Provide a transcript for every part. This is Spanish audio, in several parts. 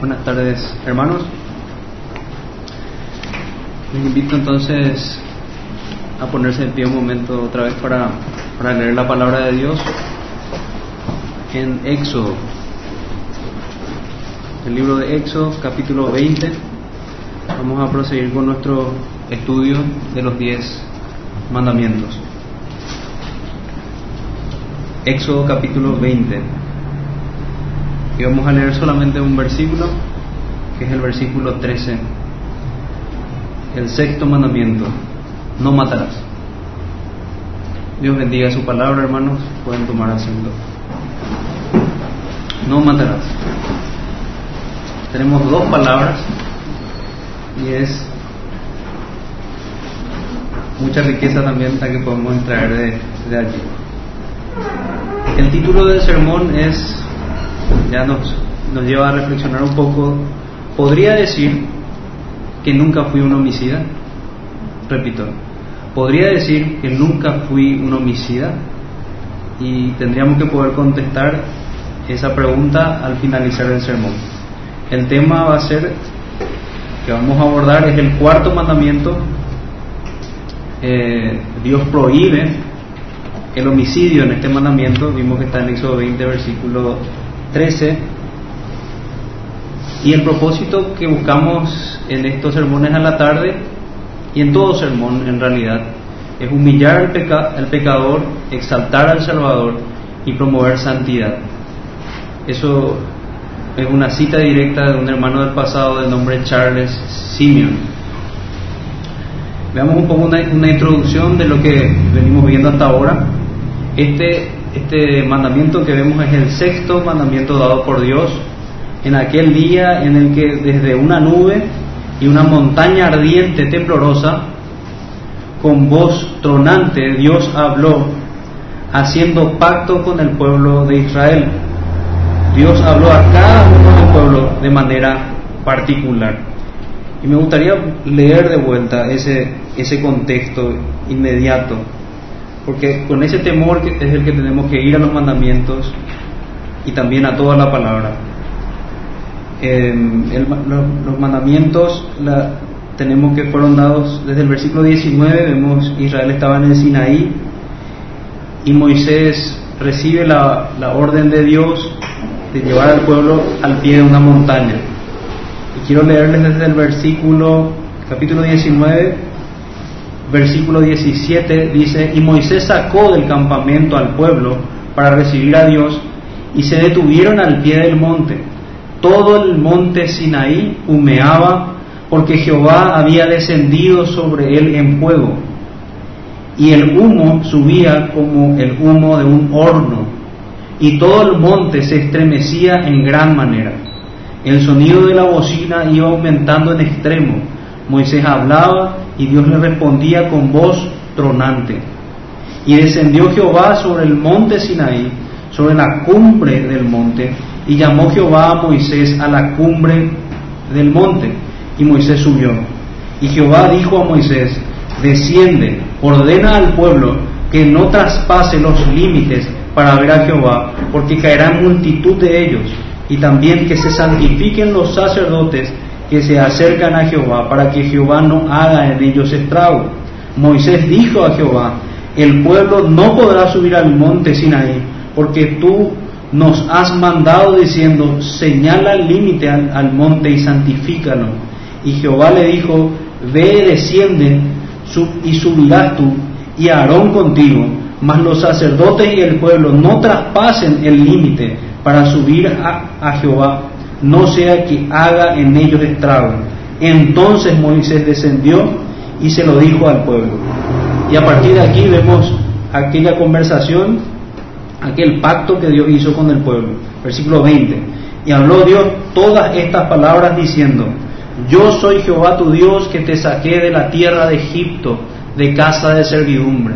Buenas tardes, hermanos. Les invito entonces a ponerse de pie un momento otra vez para, para leer la palabra de Dios en Éxodo. El libro de Éxodo, capítulo 20. Vamos a proseguir con nuestro estudio de los diez mandamientos. Éxodo capítulo 20. Y vamos a leer solamente un versículo, que es el versículo 13. El sexto mandamiento, no matarás. Dios bendiga su palabra, hermanos. Pueden tomar asiento. No matarás. Tenemos dos palabras y es mucha riqueza también la que podemos extraer de, de allí. El título del sermón es, ya nos, nos lleva a reflexionar un poco, podría decir que nunca fui un homicida, repito, podría decir que nunca fui un homicida y tendríamos que poder contestar esa pregunta al finalizar el sermón. El tema va a ser, que vamos a abordar, es el cuarto mandamiento. Eh, Dios prohíbe el homicidio en este mandamiento, vimos que está en Éxodo 20, versículo 13. Y el propósito que buscamos en estos sermones a la tarde, y en todo sermón en realidad, es humillar al, peca pecador, exaltar al Salvador y promover santidad. Eso es una cita directa de un hermano del pasado de nombre Charles Simeon. Veamos un poco una, una, introducción de lo que venimos viendo hasta ahora. Este, este mandamiento que vemos es el sexto mandamiento dado por Dios en aquel día en el que desde una nube y una montaña ardiente temblorosa, con voz tronante, Dios habló, haciendo pacto con el pueblo de Israel. Dios habló a cada uno del pueblo de manera particular. Y me gustaría leer de vuelta ese, ese contexto inmediato, porque con ese temor que es el que tenemos que ir a los mandamientos y también a toda la palabra. Eh, el, los mandamientos la, tenemos que fueron dados desde el versículo 19, vemos Israel estaba en el Sinaí y Moisés recibe la, la orden de Dios de llevar al pueblo al pie de una montaña. Y quiero leerles desde el versículo, capítulo 19, versículo 17, dice, y Moisés sacó del campamento al pueblo para recibir a Dios y se detuvieron al pie del monte. Todo el monte Sinaí humeaba porque Jehová había descendido sobre él en fuego y el humo subía como el humo de un horno y todo el monte se estremecía en gran manera. El sonido de la bocina iba aumentando en extremo. Moisés hablaba y Dios le respondía con voz tronante. Y descendió Jehová sobre el monte Sinaí, sobre la cumbre del monte, y llamó Jehová a Moisés a la cumbre del monte, y Moisés subió. Y Jehová dijo a Moisés, desciende, ordena al pueblo que no traspase los límites para ver a Jehová, porque caerá multitud de ellos, y también que se santifiquen los sacerdotes que se acercan a Jehová, para que Jehová no haga en ellos estrago. Moisés dijo a Jehová, el pueblo no podrá subir al monte Sinaí, porque tú nos has mandado diciendo, señala el límite al, monte y santifícalo. Y Jehová le dijo, ve, desciende, y subirás tú, y Aarón contigo, mas los sacerdotes y el pueblo no traspasen el límite para subir a, a, Jehová, no sea que haga en ellos estrago. Entonces Moisés descendió y se lo dijo al pueblo. Y a partir de aquí vemos aquella conversación, aquel pacto que Dios hizo con el pueblo. Versículo 20. Y habló Dios todas estas palabras diciendo, yo soy Jehová tu Dios que te saqué de la tierra de Egipto, de casa de servidumbre.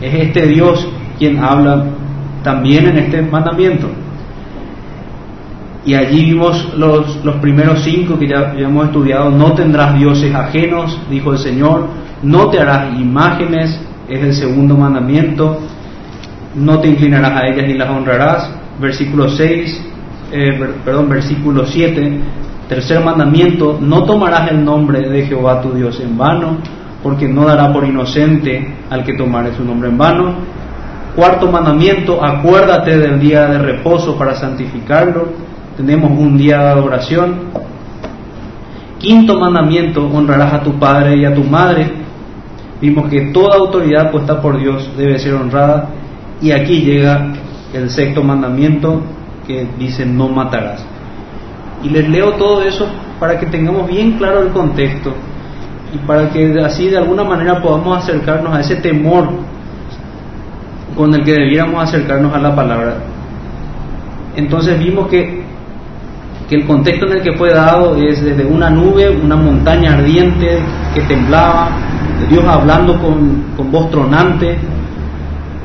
Es este Dios quien habla también en este mandamiento. Y allí vimos los, los primeros cinco que ya, hemos estudiado. No tendrás dioses ajenos, dijo el Señor. No te harás imágenes, es el segundo mandamiento. No te inclinarás a ellas ni las honrarás. Versículo 6, eh, perdón, versículo 7. Tercer mandamiento, no tomarás el nombre de Jehová tu Dios en vano, porque no dará por inocente al que tomare su nombre en vano. Cuarto mandamiento, acuérdate del día de reposo para santificarlo. Tenemos un día de adoración. Quinto mandamiento, honrarás a tu padre y a tu madre. Vimos que toda autoridad puesta por Dios debe ser honrada. Y aquí llega el sexto mandamiento que dice no matarás. Y les leo todo eso para que tengamos bien claro el contexto y para que así de alguna manera podamos acercarnos a ese temor con el que debiéramos acercarnos a la palabra. Entonces vimos que, que el contexto en el que fue dado es desde una nube, una montaña ardiente que temblaba, Dios hablando con, con voz tronante,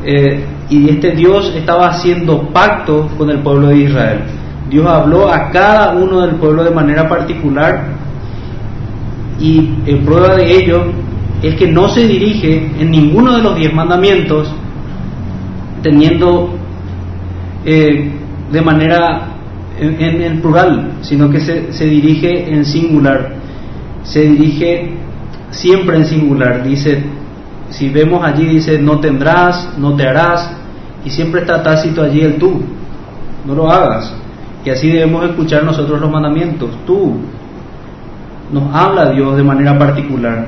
eh, y este Dios estaba haciendo pacto con el pueblo de Israel. Dios habló a cada uno del pueblo de manera particular y en prueba de ello es que no se dirige en ninguno de los diez mandamientos teniendo eh, de manera en, en, plural, sino que se, se dirige en singular, se dirige siempre en singular. Dice, si vemos allí, dice, no tendrás, no te harás, y siempre está tácito allí el tú, no lo hagas. Y así debemos escuchar nosotros los mandamientos. Tú nos habla Dios de manera particular.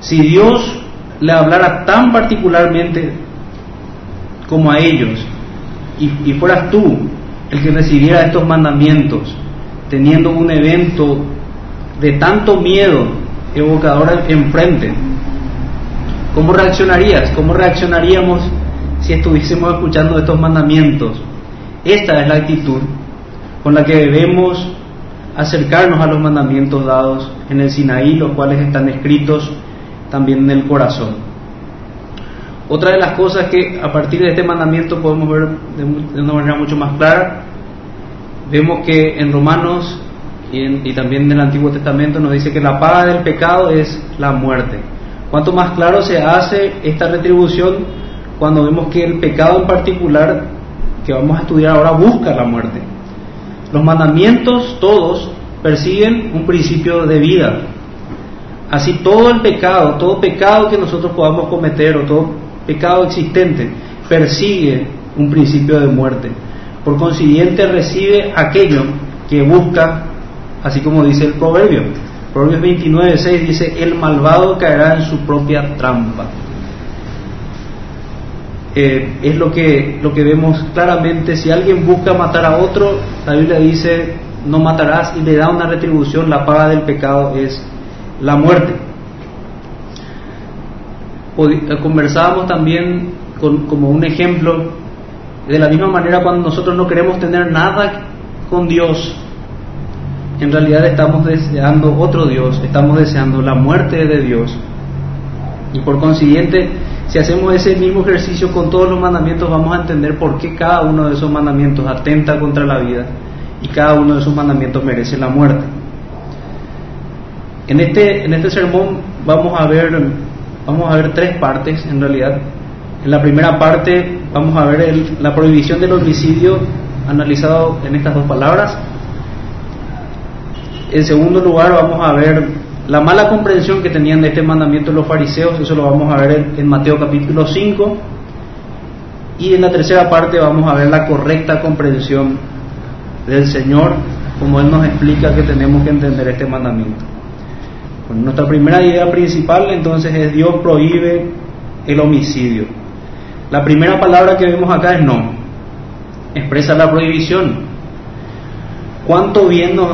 Si Dios le hablara tan particularmente como a ellos, y, fueras tú el que recibiera estos mandamientos, teniendo un evento de tanto miedo evocador enfrente, ¿cómo reaccionarías? ¿Cómo reaccionaríamos si estuviésemos escuchando estos mandamientos? Esta es la actitud con la que debemos acercarnos a los mandamientos dados en el Sinaí, los cuales están escritos también en el corazón. Otra de las cosas que a partir de este mandamiento podemos ver de, una manera mucho más clara, vemos que en Romanos y, también en el Antiguo Testamento nos dice que la paga del pecado es la muerte. Cuanto más claro se hace esta retribución cuando vemos que el pecado en particular que vamos a estudiar ahora busca la muerte. Los mandamientos todos persiguen un principio de vida. Así todo el pecado, todo pecado que nosotros podamos cometer o todo pecado existente persigue un principio de muerte. Por consiguiente recibe aquello que busca, así como dice el proverbio. Proverbios 29, 6 dice, el malvado caerá en su propia trampa. Eh, es lo que, lo que vemos claramente. Si alguien busca matar a otro, la Biblia dice, no matarás y le da una retribución, la paga del pecado es la muerte. Conversábamos también con, como un ejemplo, de la misma manera cuando nosotros no queremos tener nada con Dios, en realidad estamos deseando otro Dios, estamos deseando la muerte de Dios. Y por consiguiente, si hacemos ese mismo ejercicio con todos los mandamientos, vamos a entender por qué cada uno de esos mandamientos atenta contra la vida y cada uno de esos mandamientos merece la muerte. En este, en este sermón vamos a ver vamos a ver tres partes en realidad. En la primera parte vamos a ver la prohibición del homicidio analizado en estas dos palabras. En segundo lugar vamos a ver la mala comprensión que tenían de este mandamiento los fariseos, eso lo vamos a ver en, Mateo capítulo 5. Y en la tercera parte vamos a ver la correcta comprensión del Señor, como Él nos explica que tenemos que entender este mandamiento. nuestra primera idea principal entonces es Dios prohíbe el homicidio. La primera palabra que vemos acá es no, expresa la prohibición. ¿Cuánto bien no,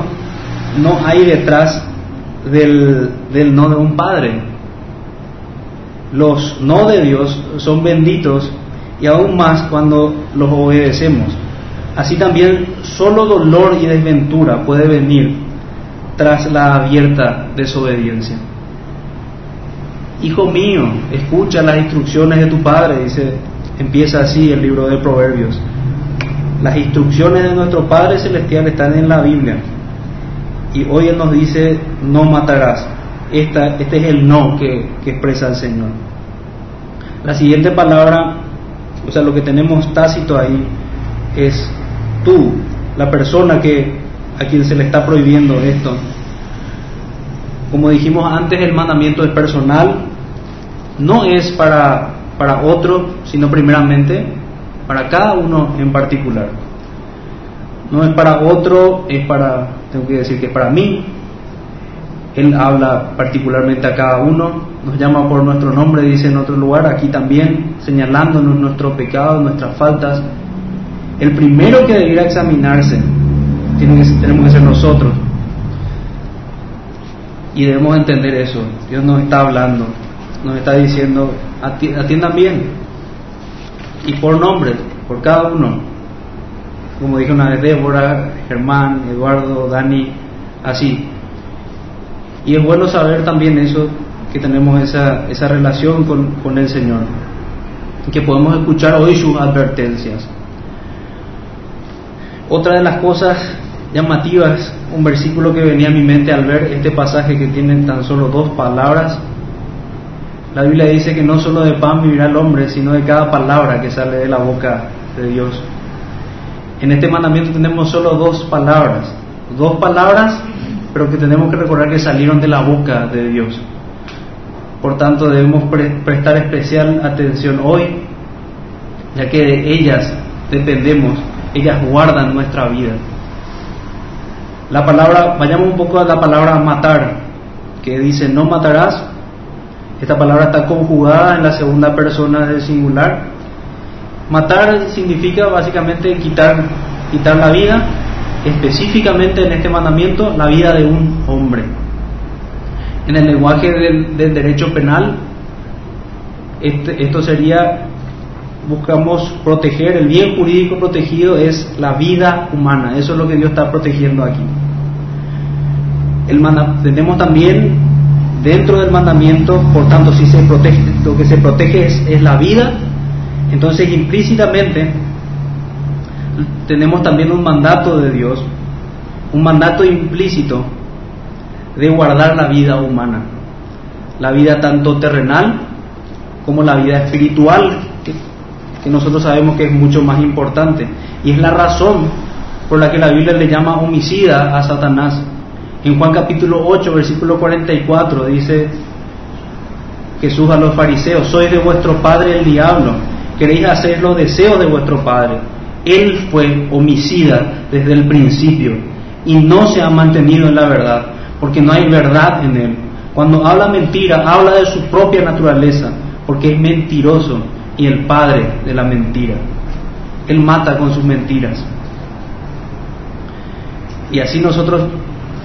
no hay detrás del, del no de un padre. Los no de Dios son benditos y aún más cuando los obedecemos. Así también solo dolor y desventura puede venir tras la abierta desobediencia. Hijo mío, escucha las instrucciones de tu padre, dice, empieza así el libro de Proverbios. Las instrucciones de nuestro Padre Celestial están en la Biblia y hoy Él nos dice, no matarás. Esta, este es el no que, expresa el Señor. La siguiente palabra, o sea, lo que tenemos tácito ahí, es tú, la persona que a quien se le está prohibiendo esto. Como dijimos antes, el mandamiento es personal, no es para, para otro, sino primeramente para cada uno en particular. No es para otro, es para, tengo que decir que es para mí. Él habla particularmente a cada uno, nos llama por nuestro nombre, dice en otro lugar, aquí también, señalándonos nuestros pecados, nuestras faltas. El primero que debería examinarse tiene que, tenemos que ser nosotros. Y debemos entender eso. Dios nos está hablando, nos está diciendo, atiendan bien. Y por nombre, por cada uno. Como dije una vez Débora, Germán, Eduardo, Dani, así. Y es bueno saber también eso, que tenemos esa, esa relación con, con el Señor. Que podemos escuchar hoy sus advertencias. Otra de las cosas llamativas, un versículo que venía a mi mente al ver este pasaje que tiene tan solo dos palabras. La Biblia dice que no solo de pan vivirá el hombre, sino de cada palabra que sale de la boca de Dios. En este mandamiento tenemos solo dos palabras, dos palabras, pero que tenemos que recordar que salieron de la boca de Dios. Por tanto, debemos prestar especial atención hoy, ya que de ellas dependemos, ellas guardan nuestra vida. La palabra, vayamos un poco a la palabra matar, que dice no matarás. Esta palabra está conjugada en la segunda persona del singular. Matar significa básicamente quitar, quitar la vida, específicamente en este mandamiento, la vida de un hombre. En el lenguaje del, derecho penal, este, esto sería buscamos proteger, el bien jurídico protegido es la vida humana, eso es lo que Dios está protegiendo aquí. Tenemos también dentro del mandamiento, por tanto, si se protege, lo que se protege es, es la vida, entonces implícitamente tenemos también un mandato de Dios, un mandato implícito de guardar la vida humana, la vida tanto terrenal como la vida espiritual que nosotros sabemos que es mucho más importante. Y es la razón por la que la Biblia le llama homicida a Satanás. En Juan capítulo 8, versículo 44 dice Jesús a los fariseos, sois de vuestro padre el diablo, queréis hacer los deseos de vuestro padre. Él fue homicida desde el principio y no se ha mantenido en la verdad, porque no hay verdad en él. Cuando habla mentira, habla de su propia naturaleza, porque es mentiroso y el padre de la mentira. Él mata con sus mentiras. Y así nosotros,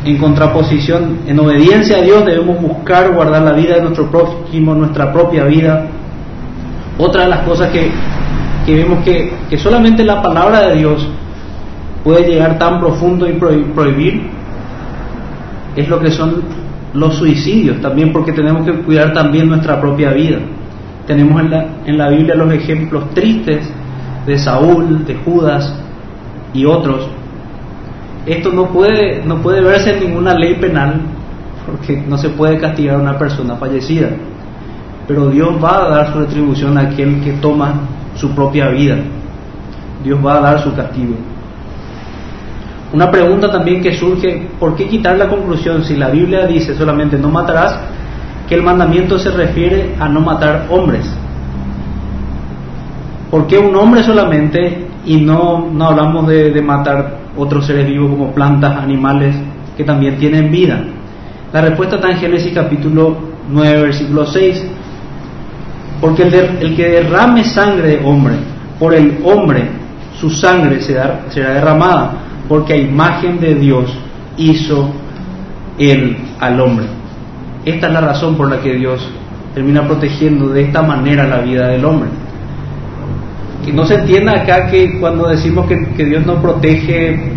en contraposición, en obediencia a Dios, debemos buscar guardar la vida de nuestro prójimo, nuestra propia vida. Otra de las cosas que, vemos que, que solamente la palabra de Dios puede llegar tan profundo y prohibir es lo que son los suicidios, también porque tenemos que cuidar también nuestra propia vida. Tenemos en la, en la Biblia los ejemplos tristes de Saúl, de Judas y otros. Esto no puede, no puede verse en ninguna ley penal porque no se puede castigar a una persona fallecida. Pero Dios va a dar su retribución a aquel que toma su propia vida. Dios va a dar su castigo. Una pregunta también que surge, ¿por qué quitar la conclusión si la Biblia dice solamente no matarás que el mandamiento se refiere a no matar hombres. ¿Por qué un hombre solamente y no, no hablamos de, matar otros seres vivos como plantas, animales que también tienen vida? La respuesta está en Génesis capítulo 9, versículo 6. Porque el, el que derrame sangre de hombre, por el hombre su sangre será, será derramada, porque a imagen de Dios hizo él al hombre. Esta es la razón por la que Dios termina protegiendo de esta manera la vida del hombre. Que no se entienda acá que cuando decimos que, Dios no protege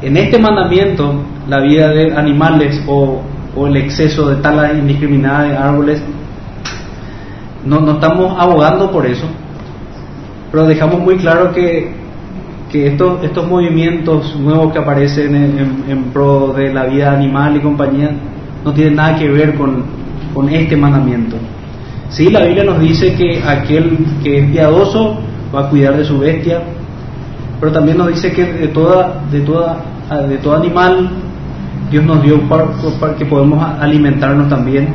en este mandamiento la vida de animales o, el exceso de talas indiscriminada de árboles, no, no estamos abogando por eso, pero dejamos muy claro que, que estos, estos movimientos nuevos que aparecen en, en pro de la vida animal y compañía no tiene nada que ver con, con este mandamiento. Sí, la Biblia nos dice que aquel que es piadoso va a cuidar de su bestia, pero también nos dice que de toda, de toda de todo animal, Dios nos dio para, que podemos alimentarnos también,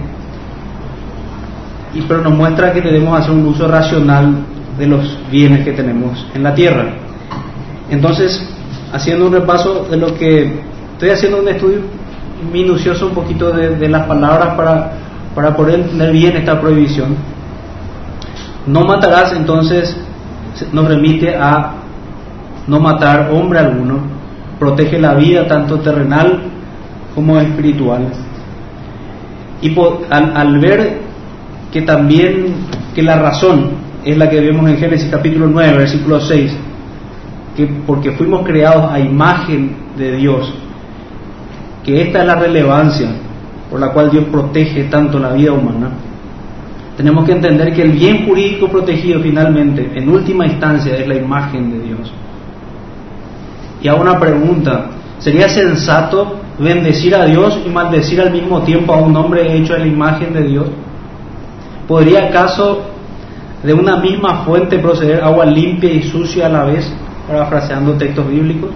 y, pero nos muestra que debemos hacer un uso racional de los bienes que tenemos en la tierra. Entonces, haciendo un repaso de lo que estoy haciendo un estudio minucioso un poquito de, las palabras para, para poder entender bien esta prohibición. No matarás entonces nos remite a no matar hombre alguno, protege la vida tanto terrenal como espiritual. Y al, al, ver que también que la razón es la que vemos en Génesis capítulo 9, versículo 6, que porque fuimos creados a imagen de Dios, que esta es la relevancia por la cual Dios protege tanto la vida humana, tenemos que entender que el bien jurídico protegido finalmente, en última instancia, es la imagen de Dios. Y hago una pregunta, ¿sería sensato bendecir a Dios y maldecir al mismo tiempo a un hombre hecho a la imagen de Dios? ¿Podría acaso de una misma fuente proceder agua limpia y sucia a la vez, parafraseando textos bíblicos?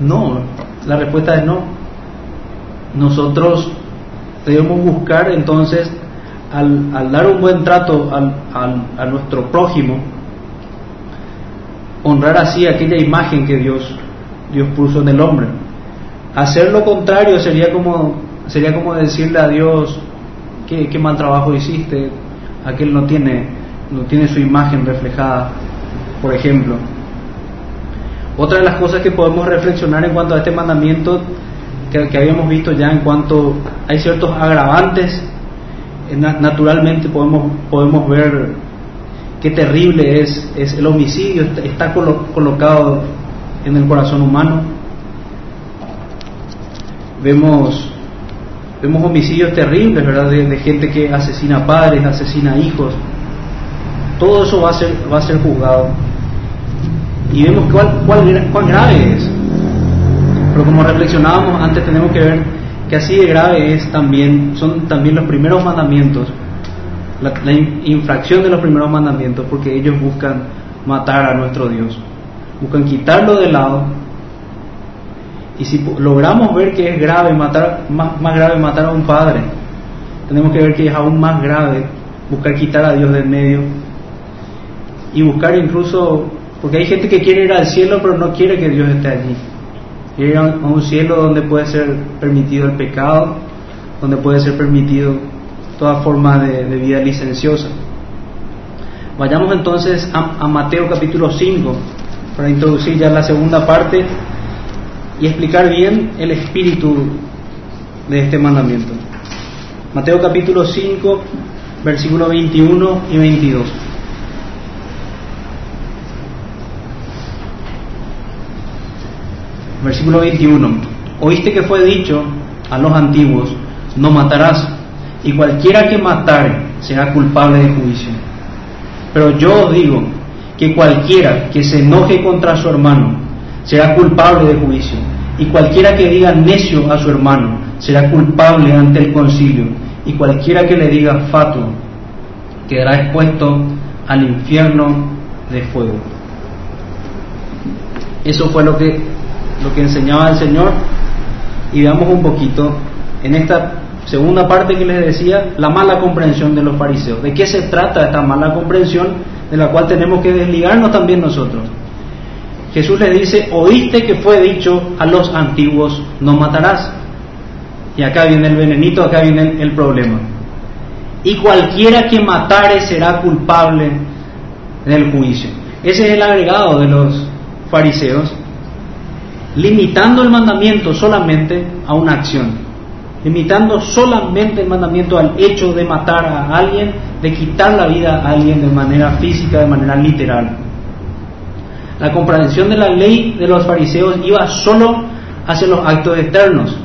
No, la respuesta es no. Nosotros debemos buscar entonces, al, dar un buen trato a nuestro prójimo, honrar así aquella imagen que Dios, Dios puso en el hombre. Hacer lo contrario sería como, sería como decirle a Dios, qué, qué mal trabajo hiciste, aquel no tiene, no tiene su imagen reflejada, por ejemplo. Otra de las cosas que podemos reflexionar en cuanto a este mandamiento que, habíamos visto ya en cuanto hay ciertos agravantes, eh, naturalmente podemos, podemos ver qué terrible es, es el homicidio, está, colocado en el corazón humano. Vemos, vemos homicidios terribles, ¿verdad? De, gente que asesina padres, asesina hijos. Todo eso va a ser, va a ser juzgado. Y vemos cuál, cuál, cuán grave es. Pero como reflexionábamos antes, tenemos que ver que así de grave es también, son también los primeros mandamientos, la, infracción de los primeros mandamientos, porque ellos buscan matar a nuestro Dios, buscan quitarlo de lado. Y si logramos ver que es grave matar, más, más grave matar a un padre, tenemos que ver que es aún más grave buscar quitar a Dios del medio y buscar incluso, porque hay gente que quiere ir al cielo pero no quiere que Dios esté allí ir a un cielo donde puede ser permitido el pecado, donde puede ser permitido toda forma de, vida licenciosa. Vayamos entonces a, Mateo capítulo 5 para introducir ya la segunda parte y explicar bien el espíritu de este mandamiento. Mateo capítulo 5, versículos 21 y 22. Versículo 21. Oíste que fue dicho a los antiguos, no matarás, y cualquiera que matare será culpable de juicio. Pero yo os digo que cualquiera que se enoje contra su hermano será culpable de juicio, y cualquiera que diga necio a su hermano será culpable ante el concilio, y cualquiera que le diga fatuo quedará expuesto al infierno de fuego. Eso fue lo que lo que enseñaba el Señor y veamos un poquito en esta segunda parte que les decía, la mala comprensión de los fariseos. ¿De qué se trata esta mala comprensión de la cual tenemos que desligarnos también nosotros? Jesús le dice, oíste que fue dicho a los antiguos, no matarás. Y acá viene el venenito, acá viene el problema. Y cualquiera que matare será culpable del juicio. Ese es el agregado de los fariseos limitando el mandamiento solamente a una acción, limitando solamente el mandamiento al hecho de matar a alguien, de quitar la vida a alguien de manera física, de manera literal. La comprensión de la ley de los fariseos iba solo hacia los actos externos,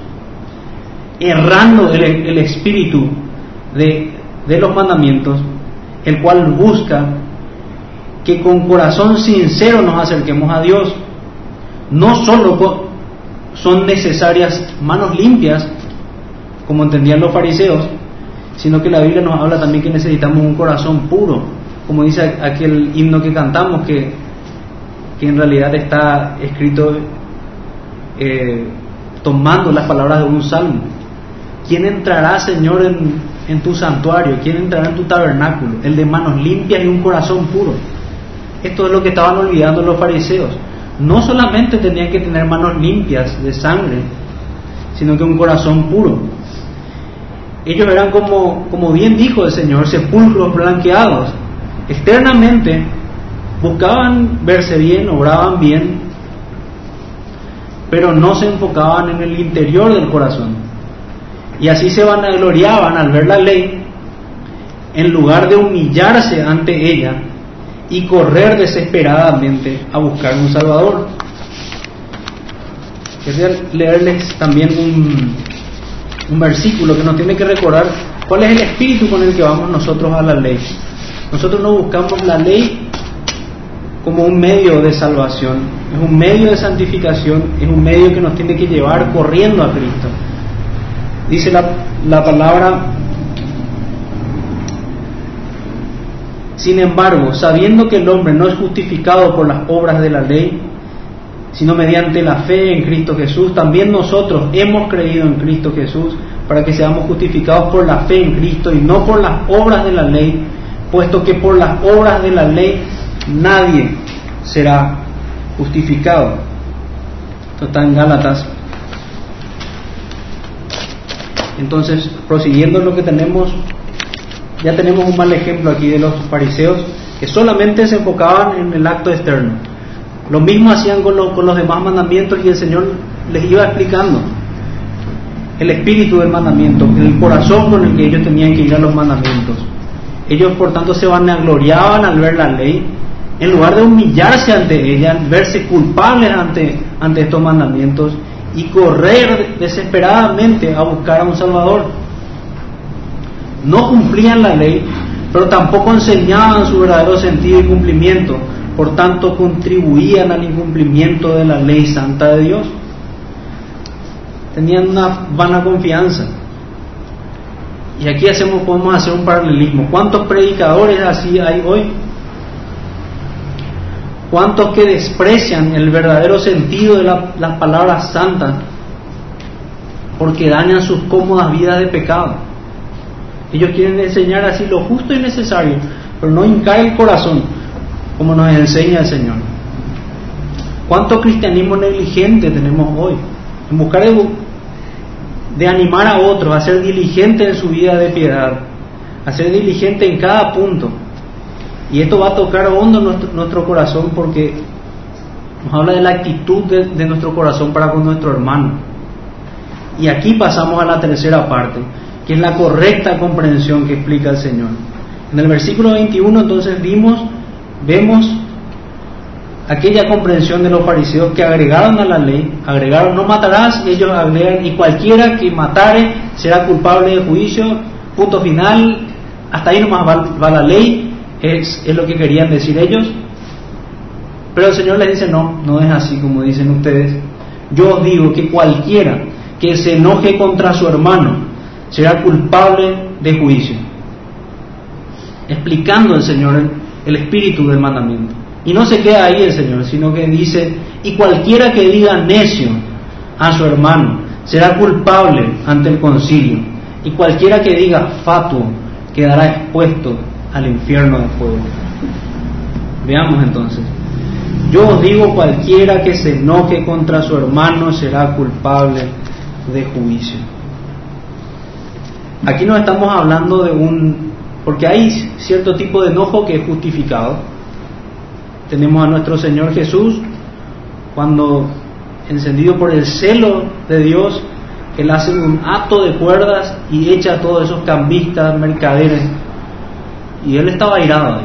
errando el, espíritu de, de los mandamientos, el cual busca que con corazón sincero nos acerquemos a Dios no solo son necesarias manos limpias, como entendían los fariseos, sino que la Biblia nos habla también que necesitamos un corazón puro, como dice aquel himno que cantamos, que, que en realidad está escrito eh, tomando las palabras de un salmo. ¿Quién entrará, Señor, en, en tu santuario? ¿Quién entrará en tu tabernáculo? El de manos limpias y un corazón puro. Esto es lo que estaban olvidando los fariseos. No solamente tenían que tener manos limpias de sangre, sino que un corazón puro. Ellos eran como, como bien dijo el Señor, sepulcros blanqueados. Externamente buscaban verse bien, obraban bien, pero no se enfocaban en el interior del corazón. Y así se vanagloriaban al ver la ley, en lugar de humillarse ante ella y correr desesperadamente a buscar un Salvador. Quería leerles también un, un versículo que nos tiene que recordar cuál es el espíritu con el que vamos nosotros a la ley. Nosotros no buscamos la ley como un medio de salvación, es un medio de santificación, es un medio que nos tiene que llevar corriendo a Cristo. Dice la, la palabra, sin embargo, sabiendo que el hombre no es justificado por las obras de la ley, sino mediante la fe en Cristo Jesús, también nosotros hemos creído en Cristo Jesús para que seamos justificados por la fe en Cristo y no por las obras de la ley, puesto que por las obras de la ley nadie será justificado. Esto está en Gálatas. Entonces, prosiguiendo lo que tenemos, ya tenemos un mal ejemplo aquí de los fariseos que solamente se enfocaban en el acto externo. Lo mismo hacían con, con los demás mandamientos y el Señor les iba explicando el espíritu del mandamiento, el corazón con el que ellos tenían que ir a los mandamientos. Ellos, por tanto, se vanagloriaban al ver la ley en lugar de humillarse ante ella, verse culpables ante, ante estos mandamientos y correr desesperadamente a buscar a un Salvador. No cumplían la ley, pero tampoco enseñaban su verdadero sentido y cumplimiento, por tanto contribuían al incumplimiento de la ley santa de Dios. Tenían una vana confianza. Y aquí hacemos, podemos hacer un paralelismo. ¿Cuántos predicadores así hay hoy? ¿Cuántos que desprecian el verdadero sentido de las palabras santas porque dañan sus cómodas vidas de pecado? Ellos quieren enseñar así lo justo y necesario, pero no hincar el corazón como nos enseña el Señor. ¿Cuánto cristianismo negligente tenemos hoy? En buscar de, animar a otros a ser diligente en su vida de piedad, a ser diligente en cada punto y esto va a tocar hondo nuestro, nuestro corazón porque nos habla de la actitud de, nuestro corazón para con nuestro hermano. Y aquí pasamos a la tercera parte, es la correcta comprensión que explica el Señor. En el versículo 21 entonces vimos, vemos aquella comprensión de los fariseos que agregaron a la ley, agregaron no matarás, ellos agregan y cualquiera que matare será culpable de juicio, punto final, hasta ahí nomás va la ley, es lo que querían decir ellos. Pero el Señor les dice, no, no es así como dicen ustedes. Yo os digo que cualquiera que se enoje contra su hermano será culpable de juicio. Explicando el Señor el, espíritu del mandamiento. Y no se queda ahí el Señor, sino que dice, y cualquiera que diga necio a su hermano será culpable ante el concilio. Y cualquiera que diga fatuo quedará expuesto al infierno de fuego. Veamos entonces. Yo os digo, cualquiera que se enoje contra su hermano será culpable de juicio. Aquí no estamos hablando de un... porque hay cierto tipo de enojo que es justificado. Tenemos a nuestro Señor Jesús, cuando encendido por el celo de Dios, Él hace un acto de cuerdas y echa a todos esos cambistas, mercaderes y él estaba airado,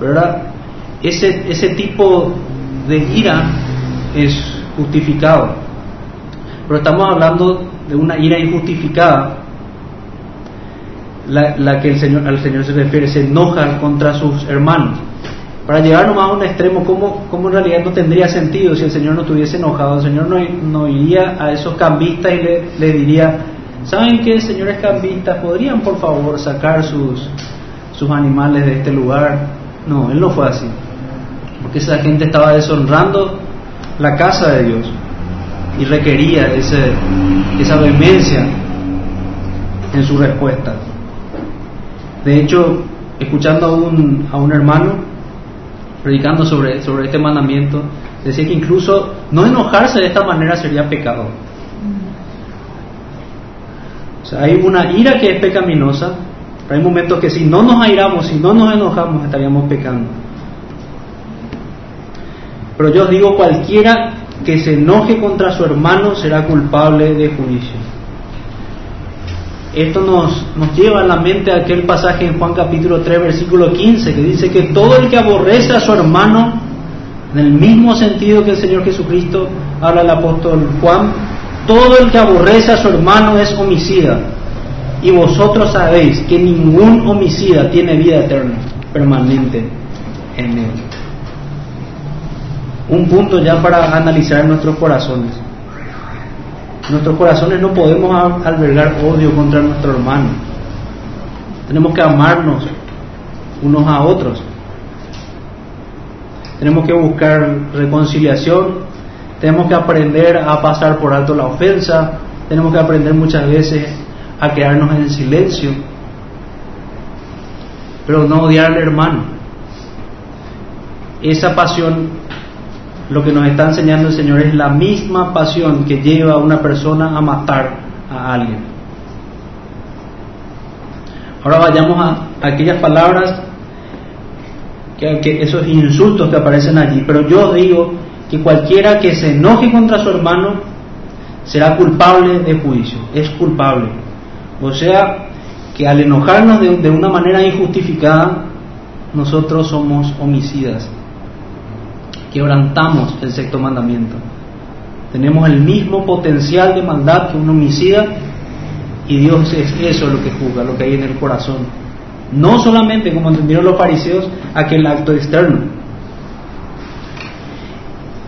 ¿verdad? Ese, ese tipo de ira es justificado, pero estamos hablando de una ira injustificada, la, que el Señor, al Señor se refiere, se enoja contra sus hermanos. Para llegar nomás a un extremo, ¿cómo, ¿cómo, en realidad no tendría sentido si el Señor no estuviese enojado? El Señor no, no iría a esos cambistas y le, le diría, ¿saben qué, señores cambistas? ¿Podrían por favor sacar sus, sus animales de este lugar. No, él no fue así. porque esa gente estaba deshonrando la casa de Dios y requería ese, esa vehemencia en su respuesta. De hecho, escuchando a un, a un hermano predicando sobre, sobre este mandamiento, decía que incluso no enojarse de esta manera sería pecado. O sea, hay una ira que es pecaminosa, pero hay momentos que si no nos airamos, si no nos enojamos, estaríamos pecando. Pero yo os digo, cualquiera que se enoje contra su hermano será culpable de juicio. Esto nos, nos lleva a la mente aquel pasaje en Juan capítulo 3, versículo 15, que dice que todo el que aborrece a su hermano, en el mismo sentido que el Señor Jesucristo habla el apóstol Juan, todo el que aborrece a su hermano es homicida. Y vosotros sabéis que ningún homicida tiene vida eterna, permanente en él un punto ya para analizar nuestros corazones. Nuestros corazones no podemos albergar odio contra nuestro hermano. Tenemos que amarnos unos a otros. Tenemos que buscar reconciliación. Tenemos que aprender a pasar por alto la ofensa. Tenemos que aprender muchas veces a quedarnos en silencio. Pero no odiar al hermano. Esa pasión lo que nos está enseñando el Señor es la misma pasión que lleva a una persona a matar a alguien. Ahora vayamos a aquellas palabras, que, esos insultos que aparecen allí. Pero yo digo que cualquiera que se enoje contra su hermano será culpable de juicio, es culpable. O sea, que al enojarnos de una manera injustificada, nosotros somos homicidas quebrantamos el sexto mandamiento. Tenemos el mismo potencial de maldad que un homicida y Dios es eso lo que juzga, lo que hay en el corazón. No solamente, como entendieron los fariseos, aquel acto externo.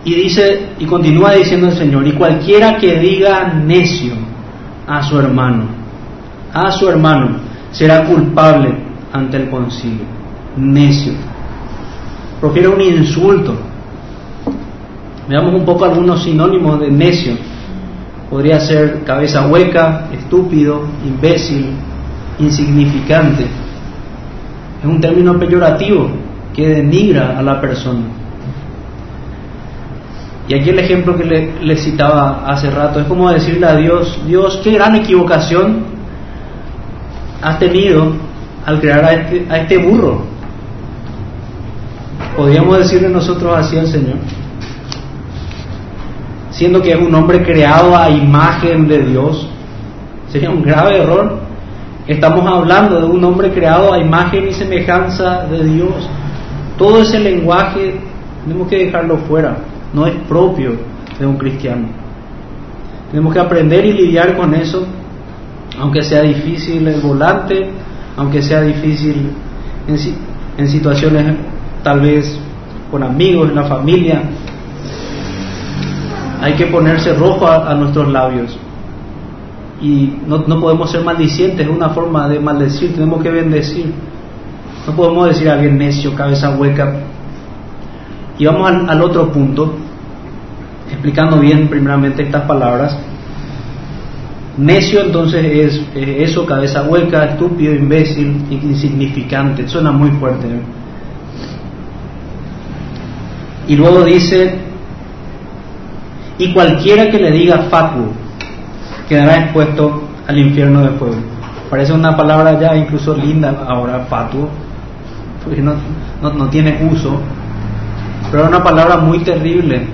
Y dice, y continúa diciendo el Señor, y cualquiera que diga necio a su hermano, a su hermano, será culpable ante el concilio. Necio. Profiere un insulto Veamos un poco algunos sinónimos de necio. Podría ser cabeza hueca, estúpido, imbécil, insignificante. Es un término peyorativo que denigra a la persona. Y aquí el ejemplo que le, citaba hace rato es como decirle a Dios, Dios, qué gran equivocación has tenido al crear a este, a este burro. Podríamos decirle nosotros así al Señor siendo que es un hombre creado a imagen de Dios. Sería un grave error. Estamos hablando de un hombre creado a imagen y semejanza de Dios. Todo ese lenguaje tenemos que dejarlo fuera, no es propio de un cristiano. Tenemos que aprender y lidiar con eso, aunque sea difícil el volante, aunque sea difícil en, en situaciones tal vez con amigos, en la familia, hay que ponerse rojo a, nuestros labios. Y no, podemos ser maldicientes, es una forma de maldecir, tenemos que bendecir. No podemos decir a alguien necio, cabeza hueca. Y vamos al, otro punto, explicando bien primeramente estas palabras. Necio entonces es eso, cabeza hueca, estúpido, imbécil, insignificante. Suena muy fuerte. ¿eh? Y luego dice, y cualquiera que le diga fatuo quedará expuesto al infierno de fuego. Parece una palabra ya incluso linda ahora, fatuo, porque no, no, tiene uso, pero era una palabra muy terrible.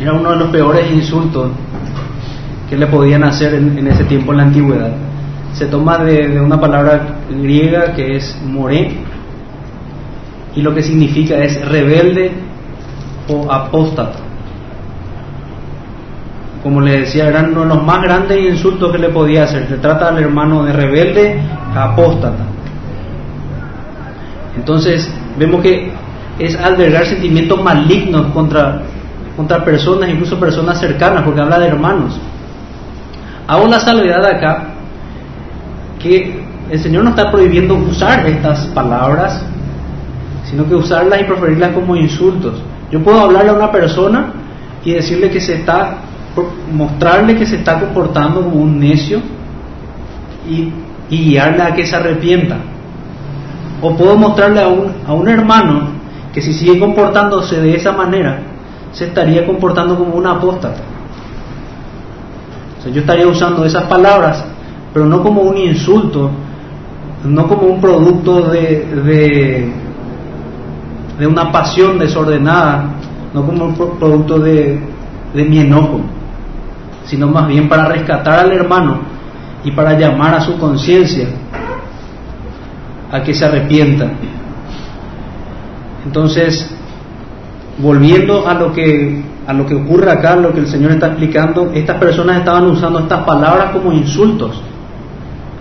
Era uno de los peores insultos que le podían hacer en, ese tiempo en la antigüedad. Se toma de, una palabra griega que es moré y lo que significa es rebelde o apóstata como le decía, eran uno de los más grandes insultos que le podía hacer. Se trata al hermano de rebelde apóstata. Entonces, vemos que es albergar sentimientos malignos contra, contra personas, incluso personas cercanas, porque habla de hermanos. Hago la salvedad acá que el Señor no está prohibiendo usar estas palabras, sino que usarlas y proferirlas como insultos. Yo puedo hablarle a una persona y decirle que se está, mostrarle que se está comportando como un necio y, y guiarle a que se arrepienta. O puedo mostrarle a un, a un hermano que si sigue comportándose de esa manera, se estaría comportando como un apóstata. O sea, yo estaría usando esas palabras, pero no como un insulto, no como un producto de, de, de una pasión desordenada, no como un producto de, de mi enojo, sino más bien para rescatar al hermano y para llamar a su conciencia a que se arrepienta. Entonces, volviendo a lo que a lo que ocurre acá, lo que el Señor está explicando, estas personas estaban usando estas palabras como insultos.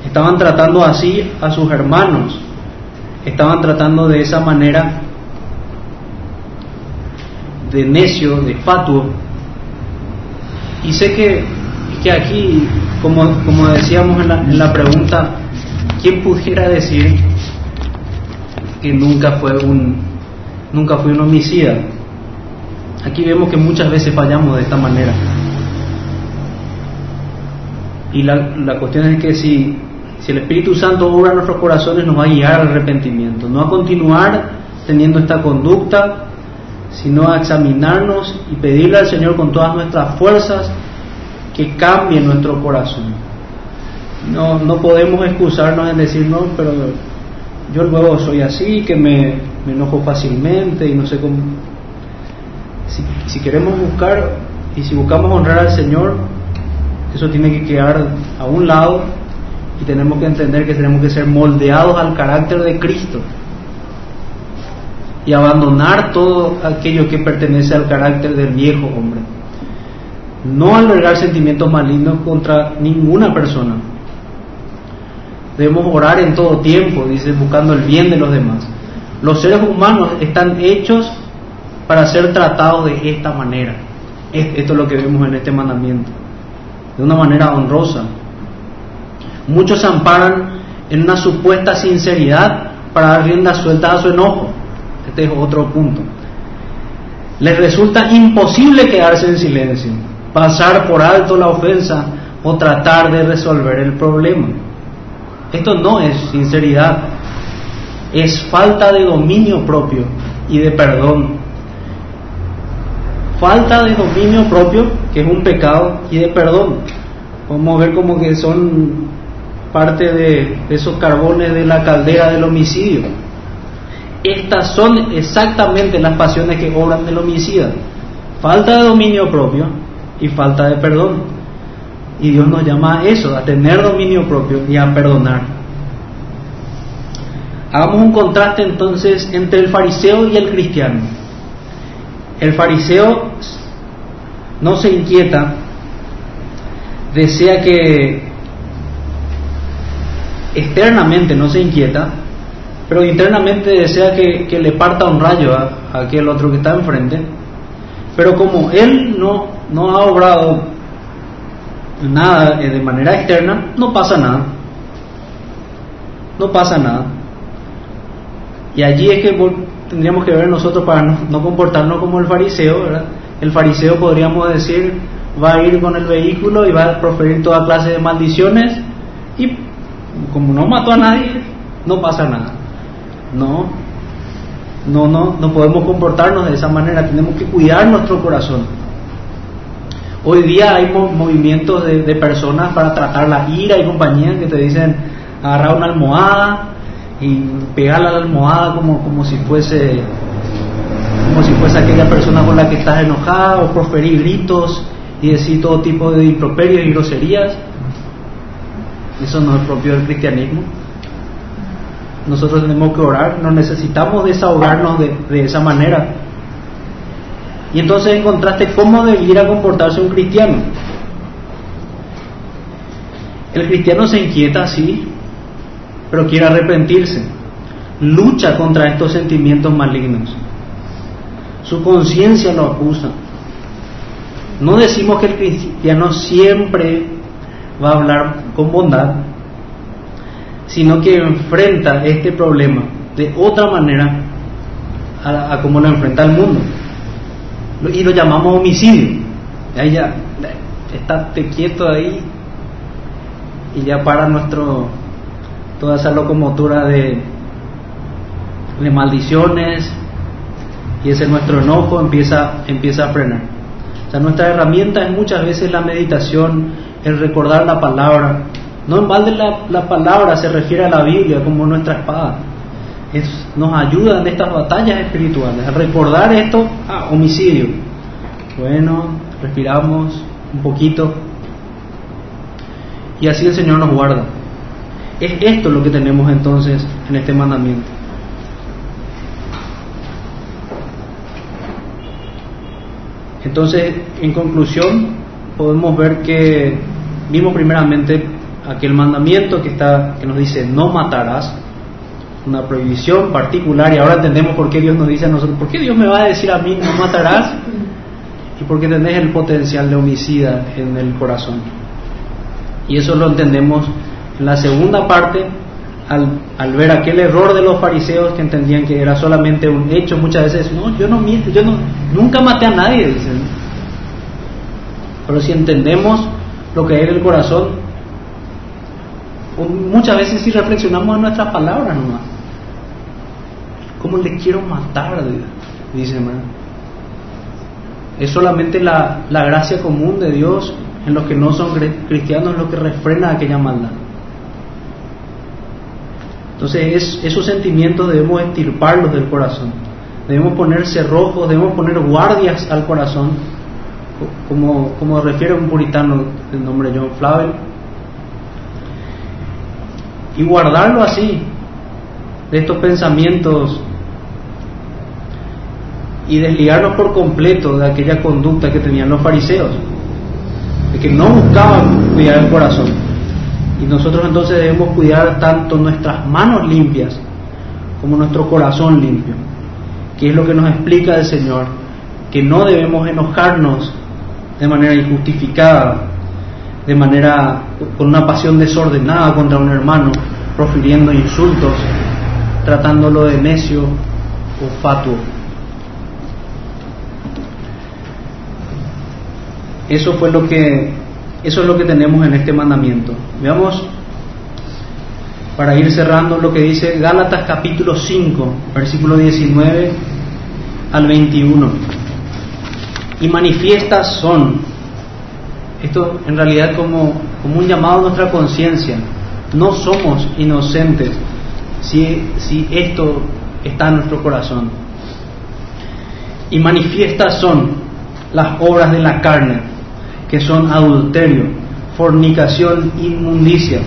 Estaban tratando así a sus hermanos. Estaban tratando de esa manera de necio, de fatuo. Y sé que, que aquí, como, como decíamos en la, en la pregunta, ¿quién pudiera decir que nunca fue un, nunca fue un homicida? Aquí vemos que muchas veces fallamos de esta manera. Y la, la cuestión es que si, si el Espíritu Santo obra en nuestros corazones nos va a guiar al arrepentimiento, no a continuar teniendo esta conducta, sino a examinarnos y pedirle al Señor con todas nuestras fuerzas que cambie nuestro corazón. No, no podemos excusarnos en decir, no, pero yo luego soy así, que me, me enojo fácilmente y no sé cómo si, queremos buscar y si buscamos honrar al Señor, eso tiene que quedar a un lado y tenemos que entender que tenemos que ser moldeados al carácter de Cristo y abandonar todo aquello que pertenece al carácter del viejo hombre. No albergar sentimientos malignos contra ninguna persona. Debemos orar en todo tiempo, dice, buscando el bien de los demás. Los seres humanos están hechos para ser tratados de esta manera. Esto es lo que vemos en este mandamiento, de una manera honrosa. Muchos se amparan en una supuesta sinceridad para dar rienda suelta a su enojo. Este es otro punto. Les resulta imposible quedarse en silencio, pasar por alto la ofensa o tratar de resolver el problema. Esto no es sinceridad, es falta de dominio propio y de perdón falta de dominio propio, que es un pecado, y de perdón. Podemos ver como que son parte de, esos carbones de la caldera del homicidio. Estas son exactamente las pasiones que obran del homicida. Falta de dominio propio y falta de perdón. Y Dios nos llama a eso, a tener dominio propio y a perdonar. Hagamos un contraste entonces entre el fariseo y el cristiano. El fariseo no se inquieta, desea que externamente no se inquieta, pero internamente desea que, le parta un rayo a, aquel otro que está enfrente. Pero como él no, no ha obrado nada de manera externa, no pasa nada. No pasa nada. Y allí es que tendríamos que ver nosotros para no, comportarnos como el fariseo. El fariseo podríamos decir va a ir con el vehículo y va a proferir toda clase de maldiciones y como no mató a nadie, no pasa nada. No, no, no, no podemos comportarnos de esa manera, tenemos que cuidar nuestro corazón. Hoy día hay movimientos de, personas para tratar la ira. Y compañía que te dicen agarrar una almohada y pegarle a la almohada como, como si fuese como si fuese aquella persona con la que estás enojada o proferir gritos y decir todo tipo de improperios y groserías. Eso no es propio del cristianismo nosotros tenemos que orar no necesitamos desahogarnos de, de esa manera y entonces encontraste cómo debiera comportarse un cristiano el cristiano se inquieta sí pero quiere arrepentirse. Lucha contra estos sentimientos malignos. Su conciencia lo acusa. No decimos que el cristiano siempre va a hablar con bondad, sino que enfrenta este problema de otra manera a, cómo lo enfrenta el mundo. Y lo llamamos homicidio. Ahí ya, estate quieto ahí y ya para nuestro toda esa locomotora de, de maldiciones y ese nuestro enojo empieza, empieza a frenar. O sea, nuestra herramienta es muchas veces la meditación, el recordar la palabra. No en balde la, la palabra se refiere a la Biblia como nuestra espada. Es, nos ayuda en estas batallas espirituales. Al recordar esto, ah, homicidio. Bueno, respiramos un poquito. Y así el Señor nos guarda. Es esto lo que tenemos entonces en este mandamiento. Entonces, en conclusión, podemos ver que vimos primeramente aquel mandamiento que está que nos dice no matarás, una prohibición particular y ahora entendemos por qué Dios nos dice a nosotros, ¿por qué Dios me va a decir a mí no matarás? Y porque tenés el potencial de homicida en el corazón. Y eso lo entendemos en la segunda parte al, al, ver aquel error de los fariseos que entendían que era solamente un hecho, muchas veces, no, yo no miento, yo no, nunca maté a nadie, dicen. Pero si entendemos lo que hay en el corazón, muchas veces si reflexionamos en nuestras palabras nomás. ¿Cómo le quiero matar? Dice hermano. Es solamente la, la gracia común de Dios en los que no son cristianos lo que refrena aquella maldad. Entonces es, esos sentimientos debemos estirparlos del corazón. Debemos poner cerrojos, debemos poner guardias al corazón, como, como refiere un puritano del nombre John Flavel, y guardarlo así, de estos pensamientos y desligarnos por completo de aquella conducta que tenían los fariseos, de que no buscaban cuidar el corazón. Y nosotros entonces debemos cuidar tanto nuestras manos limpias como nuestro corazón limpio, que es lo que nos explica el Señor, que no debemos enojarnos de manera injustificada, de manera con una pasión desordenada contra un hermano, profiriendo insultos, tratándolo de necio o fatuo. Eso fue lo que eso es lo que tenemos en este mandamiento. Veamos, para ir cerrando, lo que dice Gálatas capítulo 5, versículo 19 al 21. Y manifiestas son, esto en realidad como, como un llamado a nuestra conciencia, no somos inocentes si, si esto está en nuestro corazón. Y manifiestas son las obras de la carne que son adulterio, fornicación, inmundicia,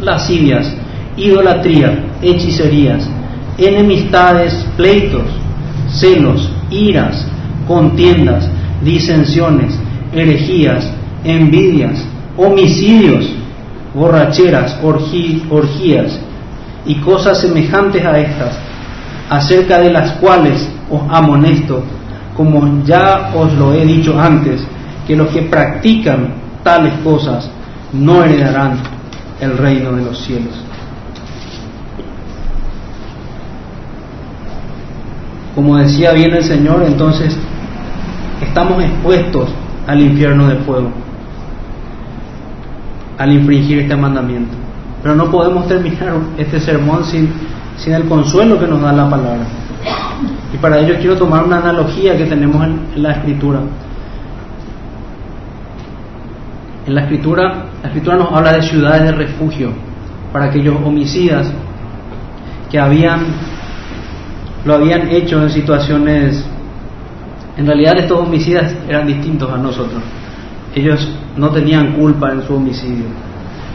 lascivias, idolatría, hechicerías, enemistades, pleitos, celos, iras, contiendas, disensiones, herejías, envidias, homicidios, borracheras, orgías y cosas semejantes a estas, acerca de las cuales os amonesto, como ya os lo he dicho antes, que los que practican tales cosas no heredarán el reino de los cielos. Como decía bien el Señor, entonces estamos expuestos al infierno de fuego al infringir este mandamiento. Pero no podemos terminar este sermón sin, sin el consuelo que nos da la palabra. Y para ello quiero tomar una analogía que tenemos en la escritura. En la escritura, la escritura nos habla de ciudades de refugio para aquellos homicidas que habían lo habían hecho en situaciones en realidad estos homicidas eran distintos a nosotros. Ellos no tenían culpa en su homicidio.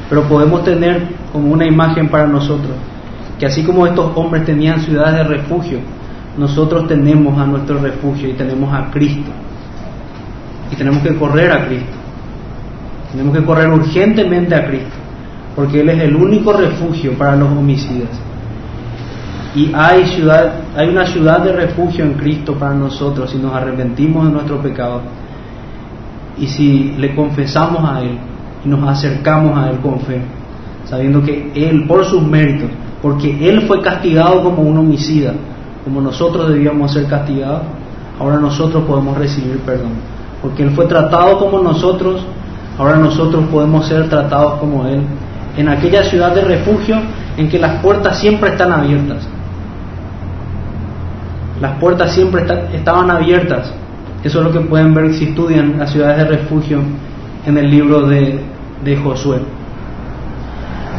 Pero podemos tener como una imagen para nosotros que así como estos hombres tenían ciudades de refugio, nosotros tenemos a nuestro refugio y tenemos a Cristo. Y tenemos que correr a Cristo. Tenemos que correr urgentemente a Cristo, porque Él es el único refugio para los homicidas. Y hay, ciudad, hay una ciudad de refugio en Cristo para nosotros si nos arrepentimos de nuestro pecado y si le confesamos a Él y nos acercamos a Él con fe, sabiendo que Él, por sus méritos, porque Él fue castigado como un homicida, como nosotros debíamos ser castigados, ahora nosotros podemos recibir perdón. Porque Él fue tratado como nosotros, ahora nosotros podemos ser tratados como Él. En aquella ciudad de refugio en que las puertas siempre están abiertas. Las puertas siempre estaban abiertas. Eso es lo que pueden ver si estudian las ciudades de refugio en el libro de, de Josué.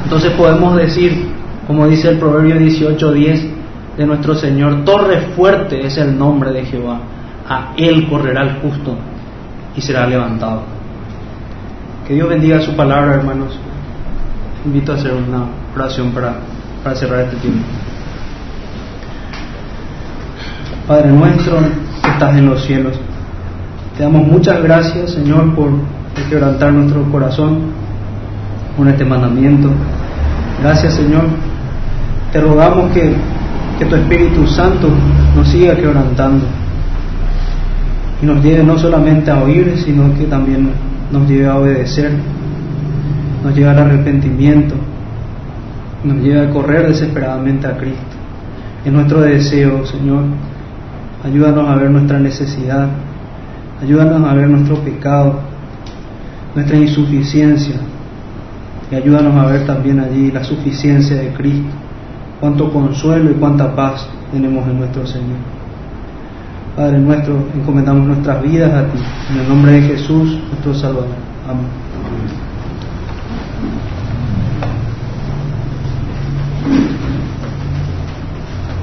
Entonces podemos decir, como dice el Proverbio 18:10 de nuestro Señor, torre fuerte es el nombre de Jehová, a Él correrá el justo y será levantado. Que Dios bendiga su palabra, hermanos. Invito a hacer una oración para, para cerrar este tiempo. Padre nuestro que estás en los cielos, te damos muchas gracias, Señor, por quebrantar nuestro corazón con este mandamiento. Gracias, Señor. Te rogamos que, que tu Espíritu Santo nos siga quebrantando y nos lleve no solamente a oír, sino que también nos lleve a obedecer, nos lleve al arrepentimiento, nos lleve a correr desesperadamente a Cristo. Es nuestro deseo, Señor. Ayúdanos a ver nuestra necesidad, ayúdanos a ver nuestro pecado, nuestra insuficiencia, y ayúdanos a ver también allí la suficiencia de Cristo, cuánto consuelo y cuánta paz tenemos en nuestro Señor. Padre nuestro, encomendamos nuestras vidas a ti, en el nombre de Jesús, nuestro Salvador. Amén.